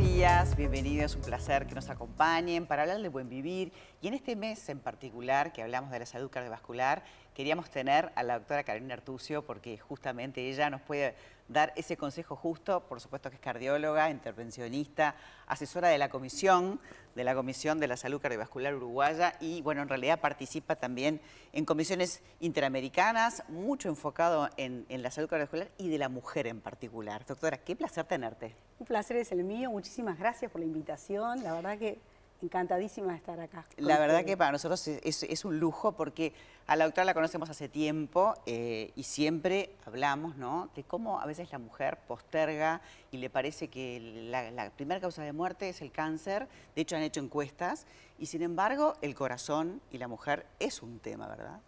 días, bienvenidos, un placer que nos acompañen para hablar del buen vivir. Y en este mes en particular, que hablamos de la salud cardiovascular, queríamos tener a la doctora Carolina Artucio porque justamente ella nos puede dar ese consejo justo, por supuesto que es cardióloga, intervencionista, asesora de la comisión, de la Comisión de la Salud Cardiovascular Uruguaya y bueno, en realidad participa también en comisiones interamericanas, mucho enfocado en, en la salud cardiovascular y de la mujer en particular. Doctora, qué placer tenerte. Un placer es el mío, muchísimas gracias por la invitación, la verdad que encantadísima de estar acá. La verdad que para nosotros es, un lujo porque a la doctora la conocemos hace tiempo eh, y siempre hablamos ¿no? de cómo a veces la mujer posterga y le parece que la, primera causa de muerte es el cáncer. De hecho han hecho encuestas y sin embargo el corazón y la mujer es un tema, ¿verdad?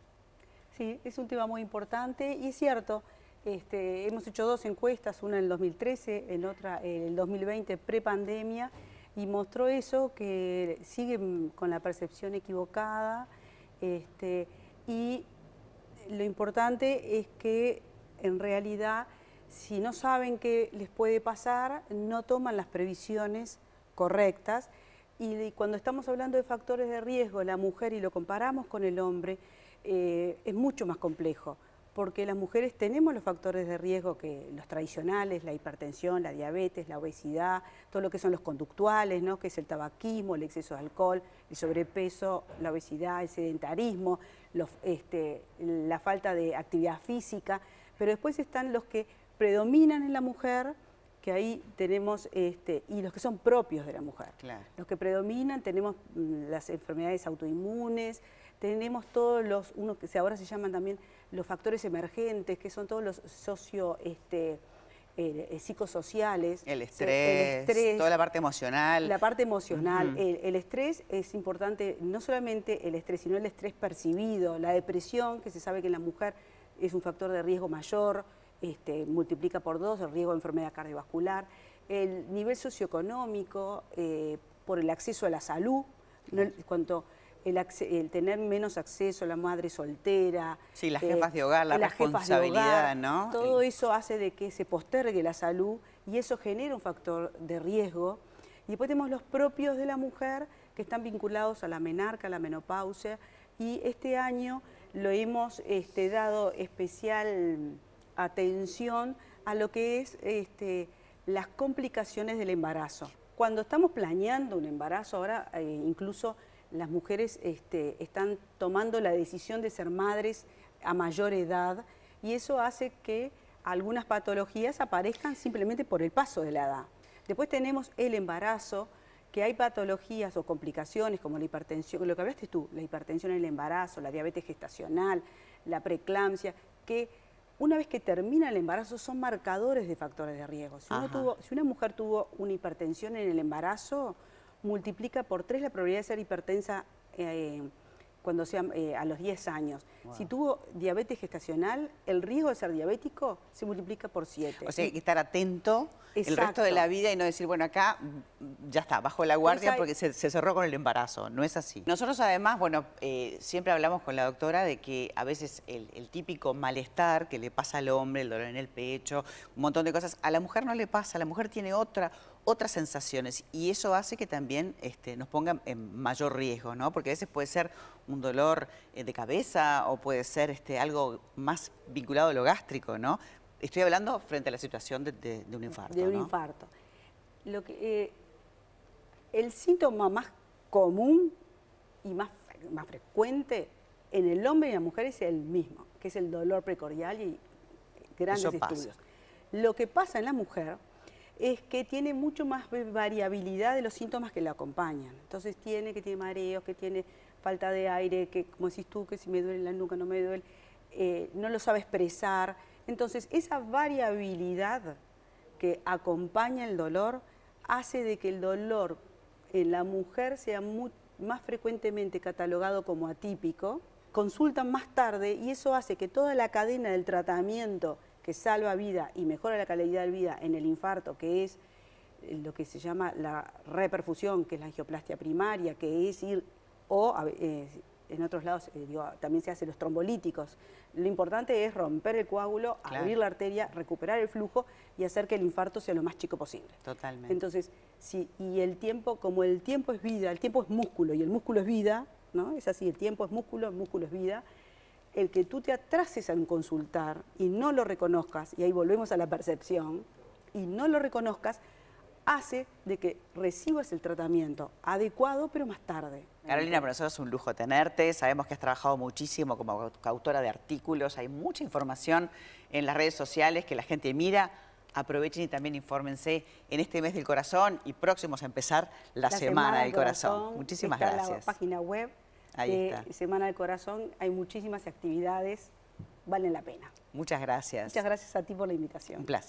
Sí, es un tema muy importante y es cierto. Este, hemos hecho dos encuestas, una en el 2013, en otra en el 2020, prepandemia, y mostró eso, que siguen con la percepción equivocada este, y lo importante es que en realidad si no saben qué les puede pasar, no toman las previsiones correctas y cuando estamos hablando de factores de riesgo, la mujer y lo comparamos con el hombre, eh, es mucho más complejo porque las mujeres tenemos los factores de riesgo que los tradicionales, la hipertensión, la diabetes, la obesidad, todo lo que son los conductuales, ¿no? que es el tabaquismo, el exceso de alcohol, el sobrepeso, la obesidad, el sedentarismo, este, la falta de actividad física, pero después están los que predominan en la mujer, que ahí tenemos, este, y los que son propios de la mujer. Los que predominan, tenemos mm, las enfermedades autoinmunes, tenemos todos los, unos que ahora se llaman también los factores emergentes, que son todos los socio... Este, eh, eh, psicosociales. El estrés, toda la parte emocional. La parte emocional. el, estrés es importante, no solamente el estrés, sino el estrés percibido, la depresión, que se sabe que en la mujer es un factor de riesgo mayor, este, multiplica por dos el riesgo de enfermedad cardiovascular, el nivel socioeconómico, eh, por el acceso a la salud, cuanto el, tener menos acceso a la madre soltera. Sí, las jefas de eh, hogar, la responsabilidad, ¿no? Todo eso hace de que se postergue la salud y eso genera un factor de riesgo. Y después tenemos los propios de la mujer que están vinculados a la menarca, a la menopausia, y este año lo hemos este, dado especial atención a lo que es este, las complicaciones del embarazo. Cuando estamos planeando un embarazo, ahora eh, incluso las mujeres este, están tomando la decisión de ser madres a mayor edad y eso hace que algunas patologías aparezcan simplemente por el paso de la edad. Después tenemos el embarazo, que hay patologías o complicaciones como la hipertensión, lo que hablaste tú, la hipertensión en el embarazo, la diabetes gestacional, la preeclampsia, que una vez que termina el embarazo son marcadores de factores de riesgo. Si, si una mujer tuvo una hipertensión en el embarazo, multiplica por tres la probabilidad de ser hipertensa eh, cuando sea eh, a los 10 años. Si tuvo diabetes gestacional, el riesgo de ser diabético se multiplica por 7. O sea, hay que estar atento el resto de la vida y no decir, bueno, acá mm, ya está, bajo la guardia porque se, cerró con el embarazo. No es así. Nosotros además, bueno, eh, siempre hablamos con la doctora de que a veces el, típico malestar que le pasa al hombre, el dolor en el pecho, un montón de cosas, a la mujer no le pasa, la mujer tiene otra otras sensaciones y eso hace que también este, nos ponga en mayor riesgo, ¿no? Porque a veces puede ser un dolor eh, de cabeza o puede ser este, algo más vinculado a lo gástrico, ¿no? Estoy hablando frente a la situación de, un infarto. De un infarto. Lo que, eh, el síntoma más común y más, más frecuente en el hombre y en la mujer es el mismo, que es el dolor precordial y grandes estudios. Lo que pasa en la mujer es que tiene mucho más variabilidad de los síntomas que la acompañan. Entonces tiene que tiene mareos, que tiene falta de aire, que como decís tú, que si me duele la nuca no me duele, eh, no lo sabe expresar. Entonces esa variabilidad que acompaña el dolor hace de que el dolor en la mujer sea más frecuentemente catalogado como atípico, consultan más tarde y eso hace que toda la cadena del tratamiento que salva vida y mejora la calidad de vida en el infarto, que es eh, lo que se llama la reperfusión, que es la angioplastia primaria, que es ir o eh, en otros lados eh, también se hacen los trombolíticos. Lo importante es romper el coágulo, abrir la arteria, recuperar el flujo y hacer que el infarto sea lo más chico posible. Totalmente. Entonces, sí, y el tiempo, como el tiempo es vida, el tiempo es músculo y el músculo es vida, ¿no? Es así, el tiempo es músculo, el músculo es vida. El que tú te atrases a consultar y no lo reconozcas, y ahí volvemos a la percepción, y no lo reconozcas, hace de que recibas el tratamiento adecuado, pero más tarde. Carolina, para nosotros es un lujo tenerte. Sabemos que has trabajado muchísimo como autora de artículos. Hay mucha información en las redes sociales que la gente mira. Aprovechen y también infórmense en este mes del corazón y próximos a empezar la, Semana, del Corazón. Muchísimas gracias. En la página web de Semana del Corazón hay muchísimas actividades, valen la pena. Muchas gracias. Muchas gracias a ti por la invitación. Un placer.